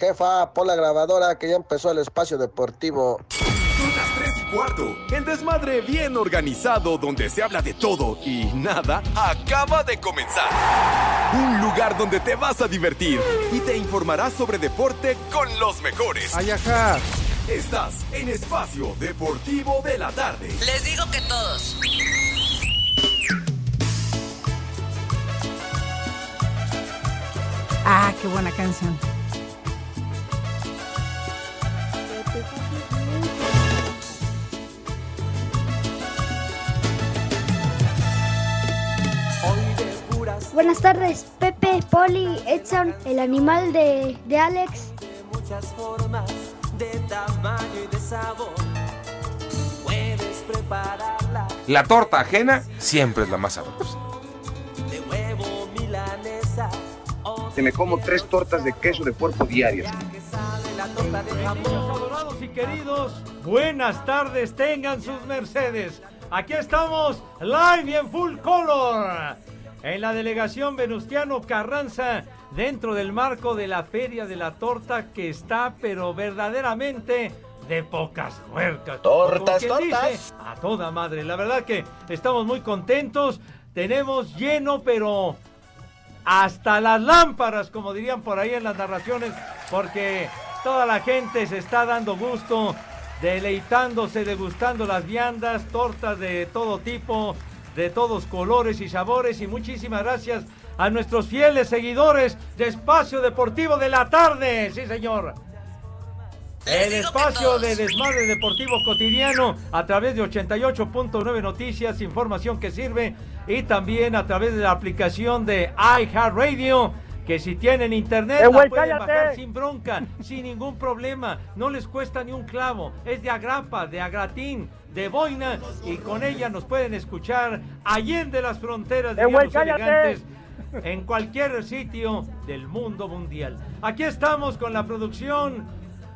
Jefa, pon la grabadora que ya empezó el espacio deportivo. Son las 3 y cuarto. El desmadre bien organizado donde se habla de todo y nada acaba de comenzar. Un lugar donde te vas a divertir y te informarás sobre deporte con los mejores. Ayaja. Estás en Espacio Deportivo de la Tarde. Les digo que todos. Ah, qué buena canción. Buenas tardes, Pepe, Poli, Edson, el animal de, de Alex. muchas formas de tamaño y de sabor. Puedes prepararla La torta ajena siempre es la más sabrosa. de huevo milanesa o que me como tres tortas de queso de puerco diarias. adorados y queridos, buenas tardes, tengan sus mercedes. Aquí estamos, live y en full color, en la delegación Venustiano Carranza, dentro del marco de la Feria de la Torta, que está, pero verdaderamente de pocas muercas. Tortas, tortas. dice, a toda madre. La verdad que estamos muy contentos, tenemos lleno, pero hasta las lámparas, como dirían por ahí en las narraciones, porque toda la gente se está dando gusto, deleitándose, degustando las viandas, tortas de todo tipo, de todos colores y sabores. Y muchísimas gracias a nuestros fieles seguidores de Espacio Deportivo de la Tarde. Sí, señor. El espacio de desmadre deportivo cotidiano a través de 88.9 Noticias, información que sirve y también a través de la aplicación de iHeartRadio que si tienen internet Eh, la pueden cállate. bajar sin bronca, sin ningún problema, no les cuesta ni un clavo, es de agrapa, de agratín, de boina y con ella nos pueden escuchar allende las fronteras Eh, güey, los cállate. elegantes en cualquier sitio del mundo mundial. Aquí estamos con la producción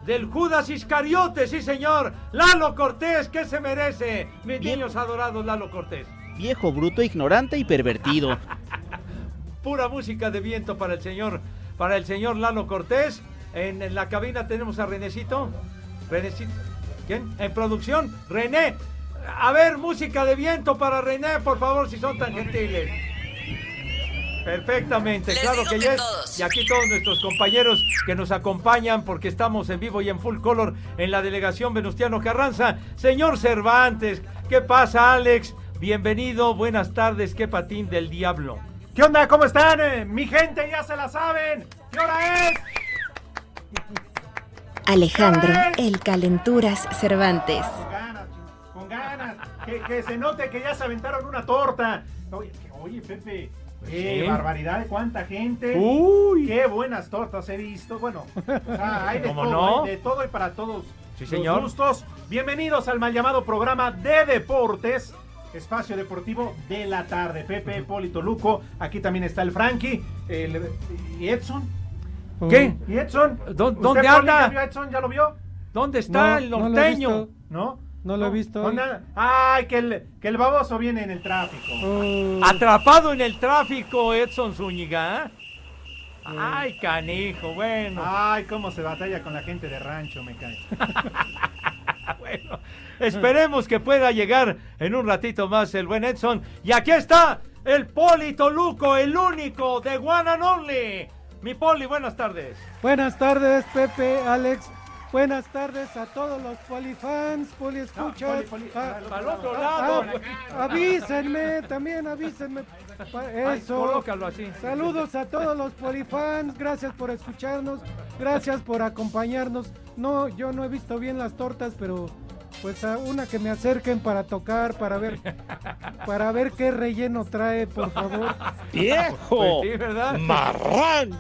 del Judas Iscariote, sí señor, Lalo Cortés, ¿qué se merece? Mis Bien. niños adorados, Lalo Cortés. Viejo, bruto, ignorante y pervertido. Pura música de viento para el señor, para el señor Lalo Cortés. En, en la cabina tenemos a Renecito. Renecito. ¿Quién? En producción, René. A ver, música de viento para René, por favor, si son tan gentiles. Perfectamente, Les claro que yes. todos. Y aquí todos nuestros compañeros que nos acompañan porque estamos en vivo y en full color en la delegación Venustiano Carranza. Señor Cervantes, ¿qué pasa, Alex? Bienvenido, buenas tardes, qué patín del diablo. ¿Qué onda? ¿Cómo están? Eh, Mi gente ya se la saben. ¿Qué hora es? Alejandro, el Calenturas Cervantes. Con ganas, con ganas. Que, que se note que ya se aventaron una torta. Oye, Pepe. Qué Sí. barbaridad de cuánta gente. Uy. Qué buenas tortas he visto. Bueno, o sea, hay de ¿Cómo todo, no? hay de todo y para todos Sí, los señor. gustos. Bienvenidos al mal llamado programa de deportes. Espacio Deportivo de la tarde. Pepe, Polito Luco. Aquí también está el Frankie. el- y Edson. ¿Qué? ¿Y Edson? ¿Dó- ¿Usted, dónde Poli, anda? ya vio a Edson? ¿Ya lo vio? ¿Dónde está No, el no lo he norteño? visto. ¿No? No lo he visto. ¿Dónde anda? Ay, que el, que el baboso viene en el tráfico. Oh, Atrapado en el tráfico, Edson Zúñiga. ¿eh? Ay, canijo, bueno. Ay, cómo se batalla con la gente de rancho, me cae. Bueno, esperemos que pueda llegar en un ratito más el buen Edson. Y aquí está el Poli Toluco, el único de One and Only. Mi Poli, buenas tardes. Buenas tardes, Pepe, Alex. Buenas tardes a todos los polifans, poliescuchas. Poli, poli, Ah, otro ah, lado. ah, avísenme, también avísenme. Ay, Eso. colócalo así. Saludos a todos los polifans, gracias por escucharnos, gracias por acompañarnos. No, yo no he visto bien las tortas, pero pues a una que me acerquen para tocar, para ver, para ver qué relleno trae, por favor. Pues sí, ¿verdad? ¡Marrán!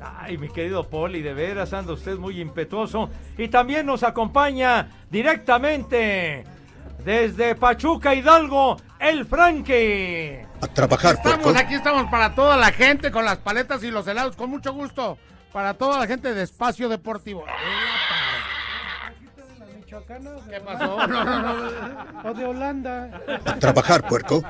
Ay, mi querido Poli, de veras anda usted muy impetuoso. Y también nos acompaña directamente desde Pachuca Hidalgo, el Frankie. A trabajar, Estamos aquí, estamos para toda la gente con las paletas y los helados, con mucho gusto. Para toda la gente de Espacio Deportivo. ¿Qué pasó? No, no, no. O de Holanda. A trabajar, puerco.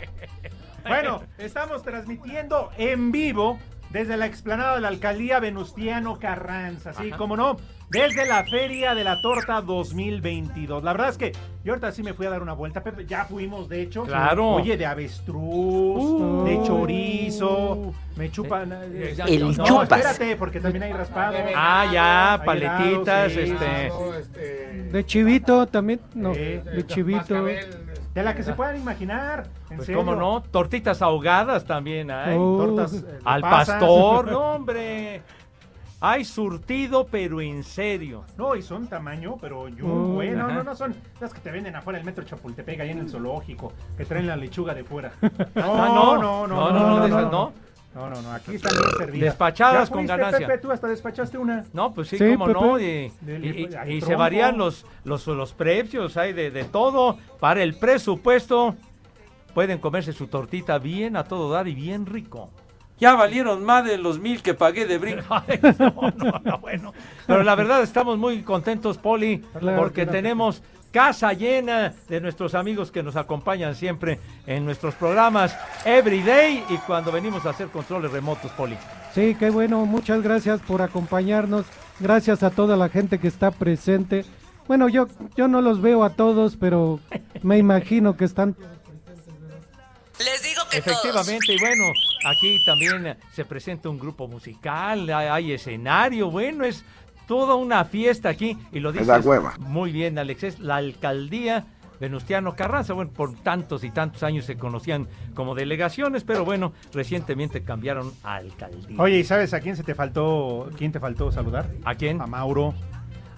Bueno, estamos transmitiendo en vivo desde la explanada de la alcaldía Venustiano Carranza, sí, Ajá. como no, desde la Feria de la Torta 2022. La verdad es que yo ahorita sí me fui a dar una vuelta, Pepe, ya fuimos de hecho. Claro. Oye, de avestruz, Uh. de chorizo, me chupan. eh, El no, chupas. espérate, porque también hay raspado. Ah, ya, Hay paletitas, sí, este. De chivito también, no, de chivito. De la que se puedan imaginar. En Pues serio. cómo no, tortitas ahogadas también hay. Oh. Tortas eh, de Al pasas. pastor, no hombre. Hay surtido, pero en serio. No, y son tamaño, pero yo, Oh. bueno, Ajá. no, no son las que te venden afuera del metro Chapultepec, ahí en el zoológico, que traen la lechuga de fuera. No, Ah, no, no, no, no, no, de esas no. No, no, no, aquí están bien servidas. Despachadas ¿Ya con fuiste, ganancia. Pepe, tú hasta despachaste una. No, pues sí, Sí, cómo Pepe. no. Y, y- y- hay y se varían los, los, los precios, hay de, de todo. Para el presupuesto, pueden comerse su tortita bien a todo dar y bien rico. Ya valieron más de los mil que pagué de brinco. No, no, no, bueno. Pero la verdad estamos muy contentos, Poli, Claro, porque claro. tenemos casa llena de nuestros amigos que nos acompañan siempre en nuestros programas Everyday y cuando venimos a hacer controles remotos, Poli. Sí, qué bueno, muchas gracias por acompañarnos. Gracias a toda la gente que está presente. Bueno, yo, yo no los veo a todos, pero me imagino que están. Les digo que Efectivamente, y bueno, aquí también se presenta un grupo musical, hay, hay escenario, bueno, es toda una fiesta aquí y lo dices da hueva. muy bien, Alex, es la alcaldía Venustiano Carranza, bueno, por tantos y tantos años se conocían como delegaciones, pero bueno, recientemente cambiaron a alcaldía. Oye, ¿y sabes a quién se te faltó, quién te faltó saludar? ¿A quién? A Mauro.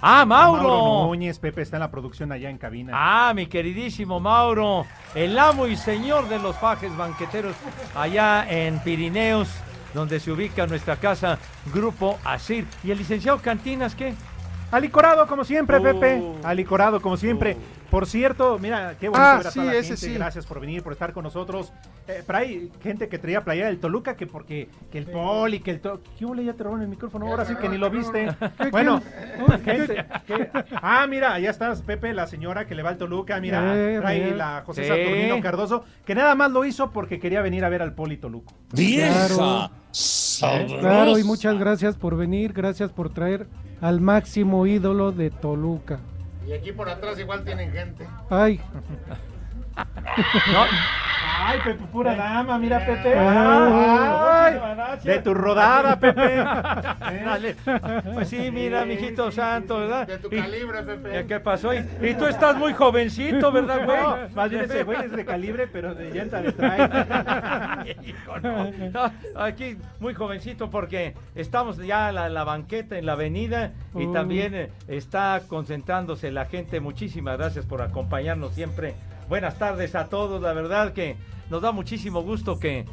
¡Ah, A Mauro! Núñez, Pepe está en la producción allá en cabina. Ah, mi queridísimo Mauro, el amo y señor de los fajes banqueteros allá en Pirineos, donde se ubica nuestra casa Grupo Asir. ¿Y el licenciado Cantinas qué? Alicorado como siempre, Oh. Pepe. Alicorado como siempre. Por cierto, mira, qué bonito Ah, ver a sí, toda la gente. sí. Gracias por venir, por estar con nosotros. Eh, pero hay gente que traía playera del Toluca que porque que el poli, que el to... ¿Qué hubo? Ya te robaron el micrófono, ahora sí que ni lo viste. bueno, gente que- Ah, mira, allá estás, Pepe, la señora que le va al Toluca. Mira, Eh, trae la José Sí. Saturnino Cardoso, que nada más lo hizo porque quería venir a ver al poli Toluco. Claro, claro, y muchas gracias por venir, gracias por traer al máximo ídolo de Toluca. Y aquí por atrás igual tienen gente. Ay, No, Ay, Pepe, pura dama, mira, Pepe. Ay. Ay, de tu rodada, Pepe. Dale. Pues sí, mira, mijito santo, ¿verdad? De tu Y- calibre, Pepe. ¿Y ¿Qué pasó? Y, y tú estás muy jovencito, ¿verdad, güey? No, más bien ese güey es de calibre, pero de llanta de trae. No. Aquí muy jovencito porque estamos ya en la, la banqueta en la avenida y Uh. también eh, está concentrándose la gente. Muchísimas gracias por acompañarnos siempre. Buenas tardes a todos, la verdad que nos da muchísimo gusto que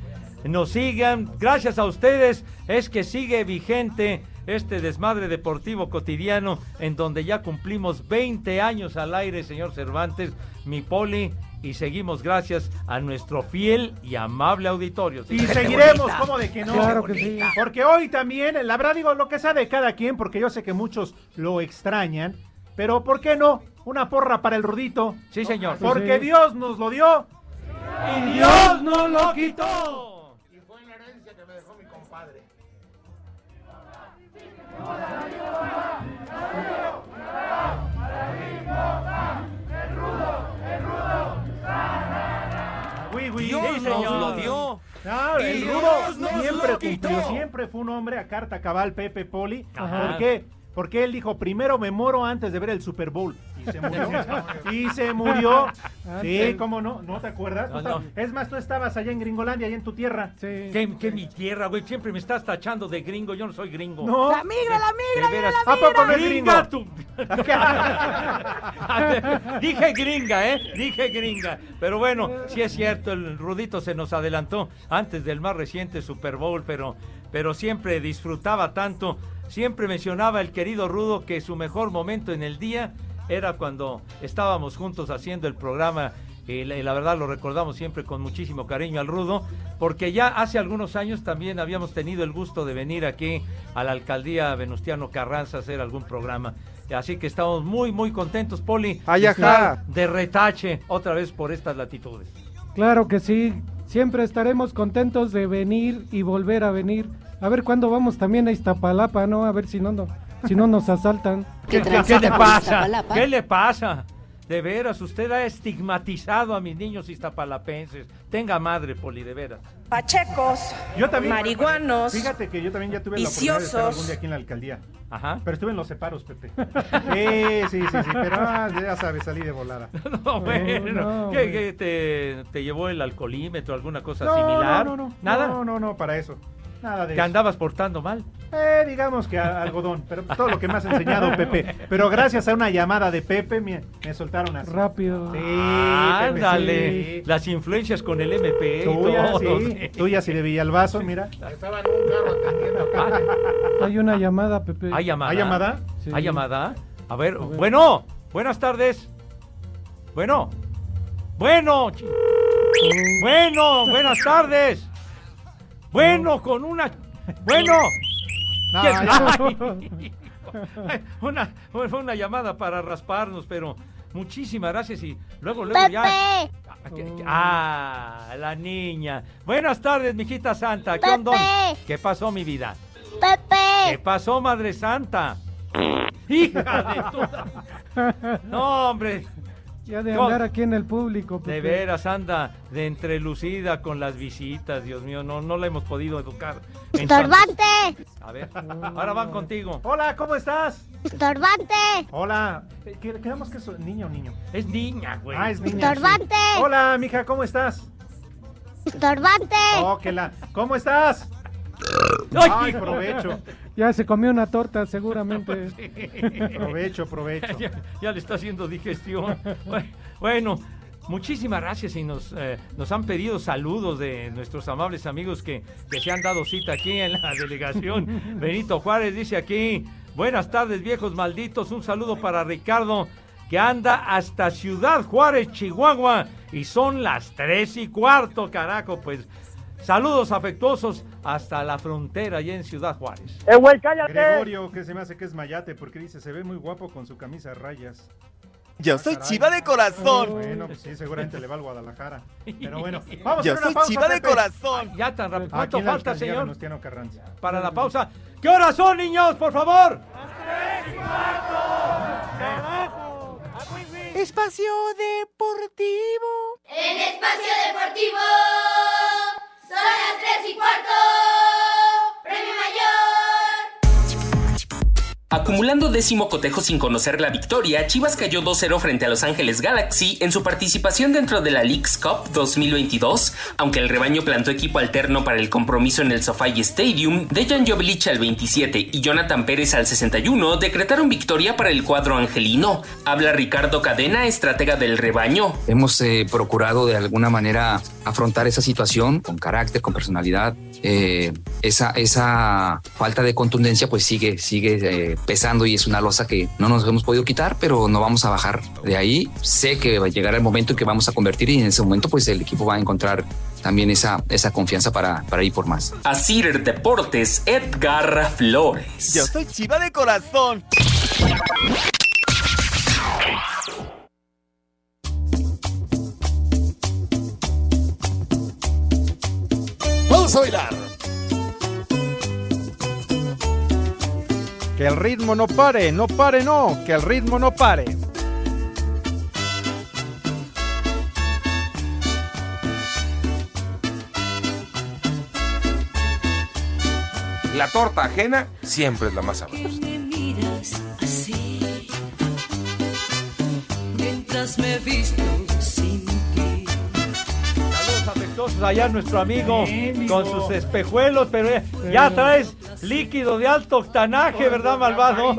nos sigan. Gracias a ustedes es que sigue vigente este desmadre deportivo cotidiano en donde ya cumplimos 20 años al aire, señor Cervantes, mi poli, y seguimos gracias a nuestro fiel y amable auditorio. Y seguiremos, ¿cómo de que no? Claro que sí. Porque hoy también, la verdad digo, lo que sea de cada quien, porque yo sé que muchos lo extrañan, pero ¿por qué no? Una porra para el Rudito. Sí, señor. Porque Sí. Dios nos lo dio. Y Dios no lo quitó. Y fue la herencia que me dejó mi compadre. Uy, uy, Dios sí, nos señor. lo dio. Claro, el Y Rudo Dios nos siempre cumplió, siempre fue un hombre a carta cabal, Pepe Poli. Ajá. ¿Por qué? Porque él dijo, primero me moro antes de ver el Super Bowl. Y se murió. y se murió. Sí. ¿cómo no? ¿No te acuerdas? No, no. Es más, tú estabas allá en Gringolandia, allá en tu tierra. sí. ¿Qué, qué mi tierra, güey? Siempre me estás tachando de gringo. Yo no soy gringo. No. La migra, la migra, De veras. ¿A poco no es gringo? Gringa tú. Dije gringa, ¿eh? Dije gringa. Pero bueno, sí es cierto, el Rudito se nos adelantó antes del más reciente Super Bowl, pero, pero siempre disfrutaba tanto. Siempre mencionaba el querido Rudo que su mejor momento en el día era cuando estábamos juntos haciendo el programa. Y la, verdad lo recordamos siempre con muchísimo cariño al Rudo, porque ya hace algunos años también habíamos tenido el gusto de venir aquí a la alcaldía Venustiano Carranza a hacer algún programa. Así que estamos muy, muy contentos, Poli. Ay, de ajá. estar De retache otra vez por estas latitudes. Claro que sí, siempre estaremos contentos de venir y volver a venir a ver cuándo vamos también a Iztapalapa, ¿no? A ver si no, no si no nos asaltan. ¿Qué, qué- qué le pasa? ¿Qué le pasa? De veras, usted ha estigmatizado a mis niños iztapalapenses. Tenga madre, Poli, de veras. Pachecos, Yo también. marihuanos, Fíjate que yo también ya tuve la oportunidad de estar viciosos. algún día aquí en la alcaldía. Ajá. Pero estuve en los separos, Pepe. Sí, sí, sí, sí. Pero ah, ya sabes, salí de volada. No, bueno, no, ¿qué, qué te, te llevó el alcoholímetro, alguna cosa No, similar? no, no, no. ¿Nada? No, no, no, para eso. Nada de ¿Te eso. andabas portando mal? Eh, digamos que a- algodón, pero todo lo que me has enseñado, Pepe. Pero gracias a una llamada de Pepe me, me soltaron así. Rápido. Sí, Pepe, Ándale, sí. las influencias con el MP y Tuyas, todo. sí. Tuyas y de Villalbazo, mira. Estaba en un carro atendiendo. Hay una llamada, Pepe. ¿Hay llamada? ¿Hay llamada? Sí. ¿Hay llamada? A ver, bueno, buenas tardes. Bueno, bueno, chi- bueno, buenas tardes. Bueno, con una, bueno. No, ¿Qué- ya. Ay, una, fue una llamada para rasparnos, pero muchísimas gracias y luego, luego ya. Pepe, Ah, que- Ah, la niña. Buenas tardes, mijita santa. ¿Qué Pepe. onda? ¿Qué pasó, mi vida? ¿Qué Pepe. pasó, madre santa? Hija de tu... No, hombre. Ya de andar aquí en el público, Pepe. De veras anda de entrelucida con las visitas, Dios mío, no, no la hemos podido educar. Estorbante, A ver, ahora van contigo. Hola, ¿cómo estás? estorbante, Hola. Eh, ¿qué- ¿Quedamos que es niño o niño? Es niña, güey. Ah, es niña. sí. estorbante, Hola, mija, ¿cómo estás? estorbante. Oh, que la... ¿Cómo estás? Ay, provecho. Ya se comió una torta, seguramente. Provecho, provecho. ya, ya le está haciendo digestión. Bueno, muchísimas gracias y nos, eh, nos han pedido saludos de nuestros amables amigos que, que se han dado cita aquí en la delegación. Benito Juárez dice aquí, buenas tardes viejos malditos, un saludo para Ricardo que anda hasta Ciudad Juárez, Chihuahua y son las tres y cuarto, carajo, pues saludos afectuosos hasta la frontera allá en Ciudad Juárez. ¡Eh, güey, cállate! Gregorio, que se me hace que es mayate, porque dice, se ve muy guapo con su camisa a rayas. Yo soy chiva de corazón. Bueno, pues sí, seguramente le va al Guadalajara. Pero bueno, vamos Yo a soy una pausa, chiva de Pepe. corazón. Ya tan rápido. ¿Cuánto falta, señor? Venustiano Carranza. para la pausa. ¿Qué horas son, niños? Por favor. Espacio Deportivo. En Espacio Deportivo tres y cuarto. Acumulando décimo cotejo sin conocer la victoria, Chivas cayó 2-0 frente a Los Ángeles Galaxy en su participación dentro de la Leagues Cup 2022, aunque el rebaño plantó equipo alterno para el compromiso en el SoFi Stadium, Dejan Jovelich al 27 y Jonathan Pérez al 61 decretaron victoria para el cuadro angelino. Habla Ricardo Cadena, estratega del rebaño. Hemos eh, procurado de alguna manera afrontar esa situación con carácter, con personalidad. Eh, esa, esa falta de contundencia pues sigue, sigue eh, pesando y es una losa que no nos hemos podido quitar, pero no vamos a bajar de ahí. Sé que va a llegar el momento en que vamos a convertir y en ese momento pues el equipo va a encontrar también esa, esa confianza para, para ir por más. Asir Deportes, Edgar Flores. Yo soy chiva de corazón. Vamos a bailar. Que el ritmo no pare, no pare, no, que el ritmo no pare. La torta ajena siempre es la más sabrosa. me miras así mientras me visto Allá nuestro amigo con sus espejuelos, pero ya, ya traes líquido de alto octanaje, ¿verdad, malvado?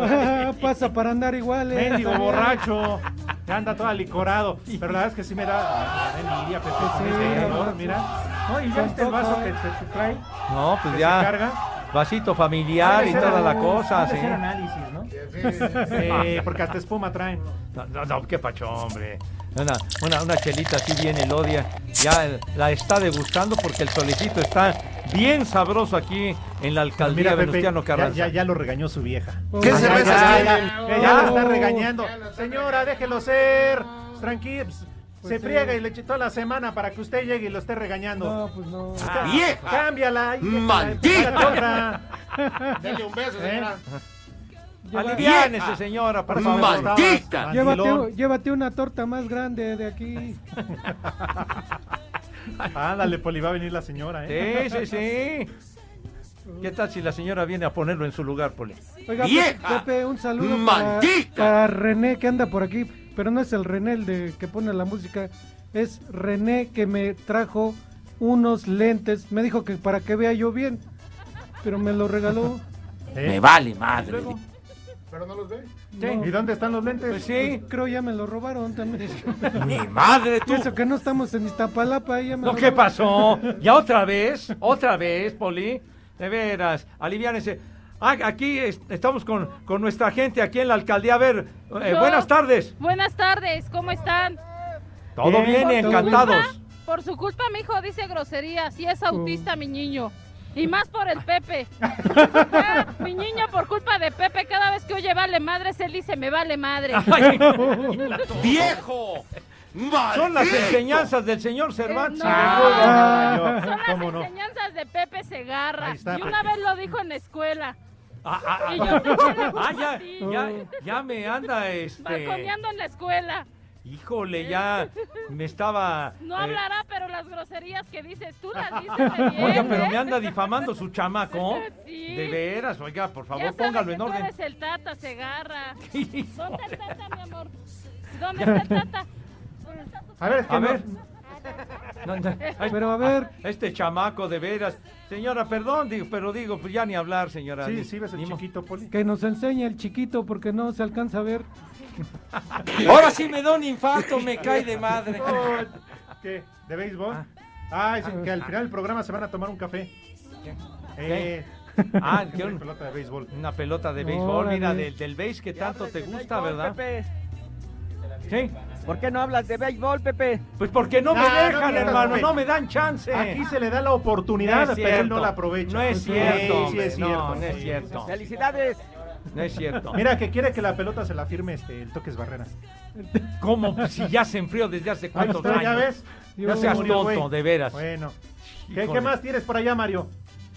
Pasa para andar igual, eh. Mendigo borracho. Anda todo alicorado. Pero la verdad es que sí me da, envidia, Pepe, Sí, este no. mira. No, y ya antoja. vaso que se, trae. No, pues que se ya. carga. Vasito familiar y toda la cosa, sí. análisis, ¿no? Sí, porque hasta espuma traen. No, no, no, qué pacho, hombre. Una, una, una chelita así bien elodia. Ya la está degustando porque el solecito está bien sabroso aquí en la alcaldía Mira, Pepe, Venustiano ya, Carranza. ya, ya lo regañó su vieja. ¿Qué Ya, cervezas ya, ya, ya la está Oh. regañando. Señora, déjelo ser. Tranquilo. Pues, se sí. friega y le eche toda la semana para que usted llegue y lo esté regañando. No, pues no. Ah, ¡Vieja! Cámbiala. ¡Maldita! Dele un beso, señora. Aliviánese, señora, por favor. ¡Maldita! Llévate, una torta más grande de aquí. Ándale, Poli, va a venir la señora, ¿eh? Sí, sí, sí. ¿Qué tal si la señora viene a ponerlo en su lugar, Poli? Oiga. Pepe, un saludo para, ¡Maldita! para René que anda por aquí, pero no es el René el de que pone la música, es René que me trajo unos lentes, me dijo que para que vea yo bien, pero me lo regaló. ¿Eh? Me vale madre. ¿Pero no los ve? No, ¿Y dónde están los lentes? Pues sí. creo ya me lo robaron también. Mi madre, tú. eso que no estamos en Iztapalapa, ya me No, lo ¿qué robaron. pasó? ¿Ya otra vez? ¿Otra vez, Poli? De veras, aliviánese. Ah, aquí es- estamos con, con nuestra gente aquí en la alcaldía. A ver, eh, buenas tardes. Buenas tardes, ¿cómo están? Todo Bien, encantados. Por su culpa mi hijo dice groserías y es autista mi niño. Y más por el Pepe. Ah, mi niño por culpa de Pepe, cada vez que oye vale madre, él dice me vale madre. Ay, ¡Viejo! son las enseñanzas del señor Cervantes. Eh, no. Ah, Son las ¿Cómo no? enseñanzas de Pepe Segarra. Está. Y una vez lo dijo en la escuela. Ah, ah, ah, ah, ya, ya, ya me anda este. balconeando en la escuela. Híjole, ya me estaba. No eh, hablará, pero las groserías que dices tú las dices bien. Oiga, pero ¿eh? me anda difamando su chamaco. Sí. De veras, oiga, por Ya favor, sabes póngalo que en tú orden. eres el tata, Segarra. Híjole. ¿Dónde está el tata, mi amor? ¿Dónde está el tata? ¿Dónde está tu A ver, es que A no- ver. No, no, ay, Pero a ver, Este chamaco, de veras. Señora, perdón, digo, pero digo, pues ya ni hablar, señora. Sí, Ni- sí, ves el chiquito, Poli. que nos enseñe el chiquito porque no se alcanza a ver. Ahora sí me da un infarto, me cae de madre. Oh, ¿Qué? ¿De béisbol? Ah, dicen que al final del programa se van a tomar un café. Eh, Ah, es ¿qué una un- pelota de béisbol. Una pelota de béisbol, Órale. mira, del, del béis que tanto te gusta, ¿verdad? Sí. ¿Por qué no hablas de béisbol, Pepe? Pues porque no me No, no dejan, hermano, no me dan chance. Aquí se le da la oportunidad, No pero él no la aprovecha. No es cierto, Sí, hombre, es no, cierto. no es sí. cierto. ¡Felicidades! No es cierto. Mira, que quiere que la pelota se la firme este, el Toques Barrera. ¿Cómo? Si ya se enfrió desde hace cuántos años. ya ves. No Ya se seas tonto, de veras. Bueno. ¿Qué, Híjole. qué más tienes por allá, Mario?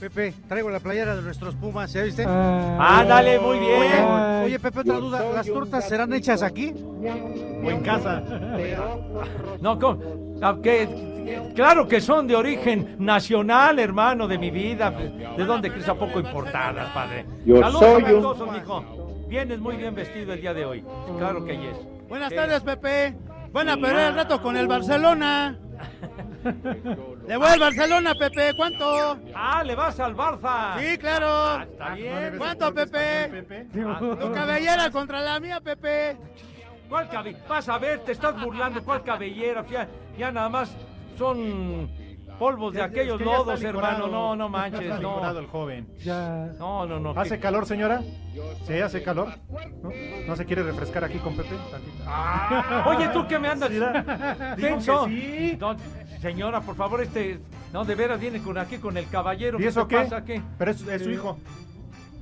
Pepe, traigo la playera de nuestros Pumas, ¿ya viste? Ah, Ándale, muy bien. Oye, Pepe, otra duda, ¿las tortas serán hechas aquí? O en casa. No, ¿cómo? Ah, claro que son de origen nacional, hermano, de mi vida. ¿De dónde crees a poco importadas, padre? Yo Saludos soy amistosos, mijo. Vienes muy bien vestido el día de hoy. Claro que yes. Buenas tardes, Pepe. Van a perder el rato con el Barcelona. Le voy al Barcelona, Pepe, ¿cuánto? Ah, le vas al Barça. Sí, claro. Ah, está bien. ¿Cuánto, Pepe? Ah, Tu cabellera contra la mía, Pepe. ¿Cuál cabellera? Vas a ver, te estás burlando. ¿Cuál cabellera? Ya, ya nada más son polvos de Ya- aquellos es que lodos, hermano. No, no Ya manches, está no. el joven. Ya. No, no, no. ¿Hace ¿qué- calor, señora? Sí, hace calor. ¿No, ¿No se quiere refrescar aquí con Pepe? Tantito. Oye, ¿tú qué me andas? Tenso. sí. Señora, por favor, este. No, de veras viene con aquí con el caballero. ¿Y ¿Qué eso qué? pasa? ¿Qué? Pero es, es su hijo.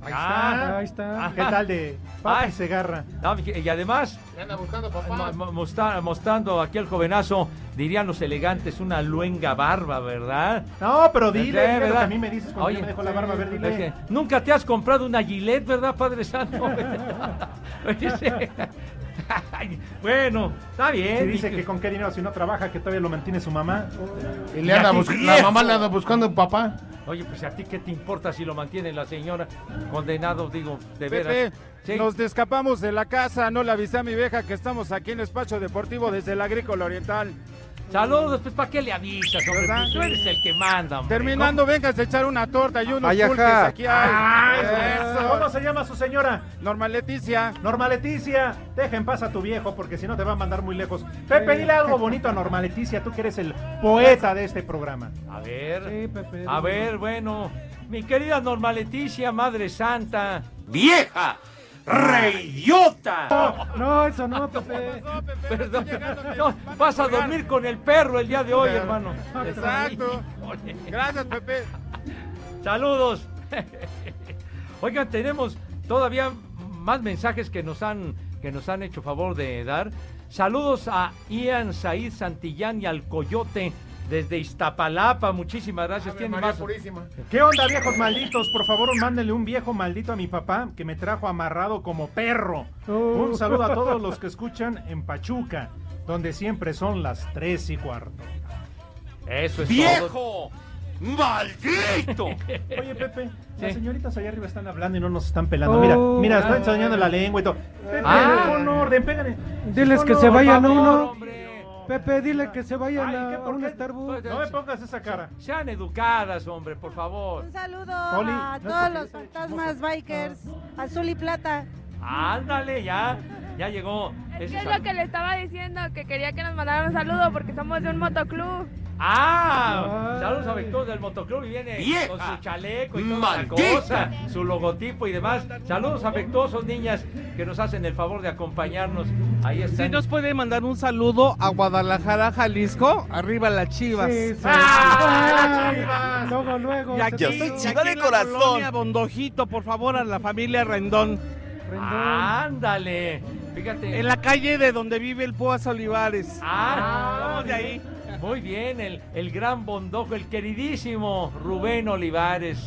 Ahí Ah, está. Ahí está. Ah. ¿Qué tal de Papi Ay. Segarra? No, y además, ¿Qué anda buscando, mo- papá? mo- mostra- mostrando aquí al jovenazo, dirían los elegantes, una luenga barba, ¿verdad? No, pero dile, dile lo que ¿verdad? a mí me dices cuando Oye, yo me dejo la barba, a ver, Es dile. que Nunca te has comprado una Gillette, ¿verdad, Padre Santo? Bueno, está bien. Si dice que con qué dinero si no trabaja, que todavía lo mantiene su mamá. Y le anda la mamá le anda buscando un papá. Oye, pues a ti qué te importa si lo mantiene la señora condenado, digo, de veras. Pepe, Sí. nos escapamos de la casa, no le avisé a mi vieja que estamos aquí en el espacio deportivo desde el Agrícola Oriental. Saludos, pues ¿para qué le avisas, hombre? ¿Verdad? Pues, tú eres el que manda, hombre. Terminando, vengas a echar una torta y unos Ay, ajá. pulques aquí hay. Ah, ¿Cómo Eso. se llama su señora? Norma Leticia. Norma Leticia, deja en paz a tu viejo porque si no te va a mandar muy lejos. Pepe, dile algo bonito a Norma Leticia, tú que eres el poeta de este programa. A ver, Sí, Pepe. a ver, bueno. Mi querida Norma Leticia, Madre Santa. ¡Vieja! ¡Reidiota! No, no, eso no, Pepe. Perdón. No, vas a dormir con el perro el día de hoy, hermano. Exacto. Gracias, Pepe. Saludos. Oigan, tenemos todavía más mensajes que nos han que nos han hecho favor de dar. Saludos a Ian Said Santillán y al Coyote desde Iztapalapa. Muchísimas gracias. ¿Tiene más? ¿Qué onda, viejos malditos? Por favor, mándenle un viejo maldito a mi papá que me trajo amarrado como perro. Un saludo a todos los que escuchan en Pachuca, donde siempre son las tres y cuarto. Eso es ¡Viejo! todo. ¡Maldito! Oye, Pepe, las señoritas allá arriba están hablando y no nos están pelando. Mira, mira, están enseñando la lengua y todo. Pepe, Ah. pon orden, pégale. Diles que se vayan uno. hombre. Pepe, dile que se vayan Ay, a, ¿qué, a por un qué? Starbucks. No me pongas esa cara. Sean educadas, hombre, por favor. Un saludo Poli, a no todos los fantasmas bikers, azul y plata. Ándale, ya. Ya llegó. Es que lo que le estaba diciendo, que quería que nos mandaran un saludo porque somos de un motoclub. Ah, saludos a Víctor del motoclub y viene ¡Vieja! con su chaleco y toda ¡Maldita! la cosa, su logotipo y demás. Saludos afectuosos, niñas, que nos hacen el favor de acompañarnos. Ahí están. Sí, nos puede mandar un saludo a Guadalajara, Jalisco. Arriba las chivas. Sí, sí. ¡Ah! Ah, Luego, luego. Y se aquí, te- y aquí en la colonia Bondojito, por favor, a la familia Rendón. Ándale. Fíjate. En la calle de donde vive el Púas Olivares. Ah, Somos de ahí. Muy bien, el, el gran bondojo, el queridísimo Rubén Olivares.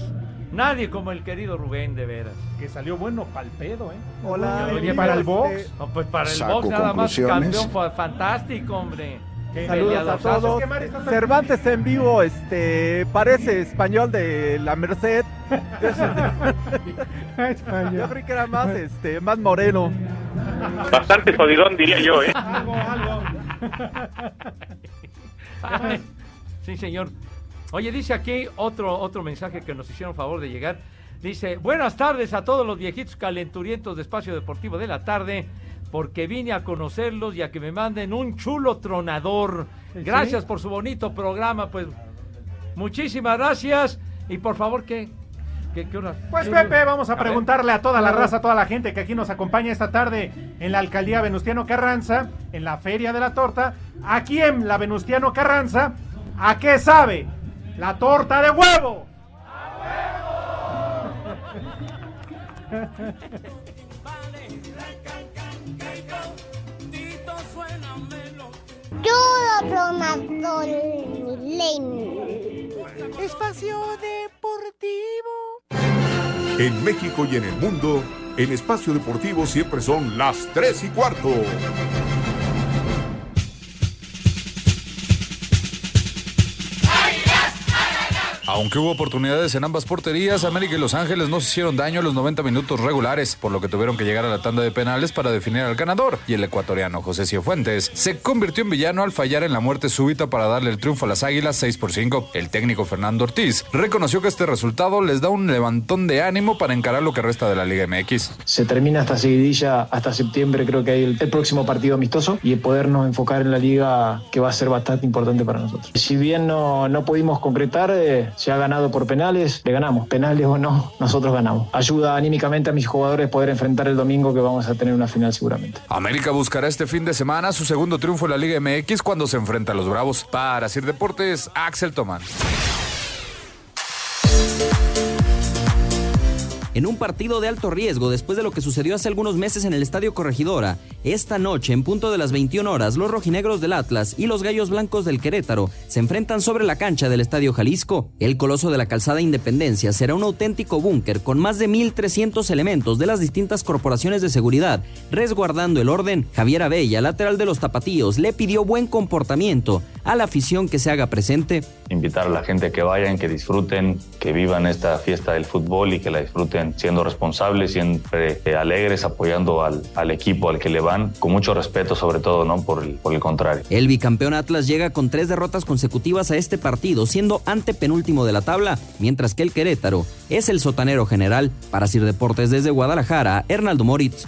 Nadie como el querido Rubén, de veras. Que salió bueno pa'l pedo, ¿eh? Hola, Oye, para el box. No, pues para el box nada más campeón fue fantástico, hombre. Qué Saludos a todos. Cervantes en vivo, este, parece español de la Merced. Yo creí que era más, este, más moreno. Bastante jodidón, diría yo, ¿eh? Algo, algo. Sí, señor. Oye, dice aquí otro, otro mensaje que nos hicieron favor de llegar. Dice, buenas tardes a todos los viejitos calenturientos de Espacio Deportivo de la tarde, porque vine a conocerlos y a que me manden un chulo tronador. Gracias por su bonito programa, pues muchísimas gracias. Y por favor, ¿qué? ¿Qué, qué hora? Pues ¿Qué- Pepe, vamos a preguntarle a toda la raza, a toda la gente que aquí nos acompaña esta tarde en la alcaldía Venustiano Carranza, en la Feria de la Torta. Aquí en la Venustiano Carranza, ¿a qué sabe? La torta de huevo. Yo lo Espacio Deportivo. En México y en el mundo, en espacio deportivo siempre son las 3 y cuarto. Aunque hubo oportunidades en ambas porterías, América y Los Ángeles no se hicieron daño en los 90 minutos regulares, por lo que tuvieron que llegar a la tanda de penales para definir al ganador. Y el ecuatoriano José Cifuentes se convirtió en villano al fallar en la muerte súbita para darle el triunfo a las Águilas 6 por 5. El técnico Fernando Ortiz reconoció que este resultado les da un levantón de ánimo para encarar lo que resta de la Liga MX. Se termina esta seguidilla hasta septiembre, creo que hay el, próximo partido amistoso y podernos enfocar en la liga que va a ser bastante importante para nosotros. Si bien no, no pudimos concretar, eh, se ha ganado por penales, le ganamos. Penales o no, nosotros ganamos. Ayuda anímicamente a mis jugadores poder enfrentar el domingo que vamos a tener una final seguramente. América buscará este fin de semana su segundo triunfo en la Liga MX cuando se enfrenta a los Bravos. Para Sir Deportes, Axel Tomán. En un partido de alto riesgo después de lo que sucedió hace algunos meses en el Estadio Corregidora, esta noche en punto de las 21 horas los rojinegros del Atlas y los gallos blancos del Querétaro se enfrentan sobre la cancha del Estadio Jalisco. El coloso de la calzada Independencia será un auténtico búnker con más de 1.300 elementos de las distintas corporaciones de seguridad, resguardando el orden. Javier Abella, lateral de los Tapatíos, le pidió buen comportamiento a la afición que se haga presente. invitar a la gente que vayan, que disfruten, que vivan esta fiesta del fútbol y que la disfruten siendo responsables, siempre eh, alegres, apoyando al, al equipo al que le van, con mucho respeto sobre todo, ¿no? Por el, por el contrario. El bicampeón Atlas llega con tres derrotas consecutivas a este partido, siendo antepenúltimo de la tabla, mientras que el Querétaro es el sotanero general. Para Sir Deportes desde Guadalajara, Hernaldo Moritz.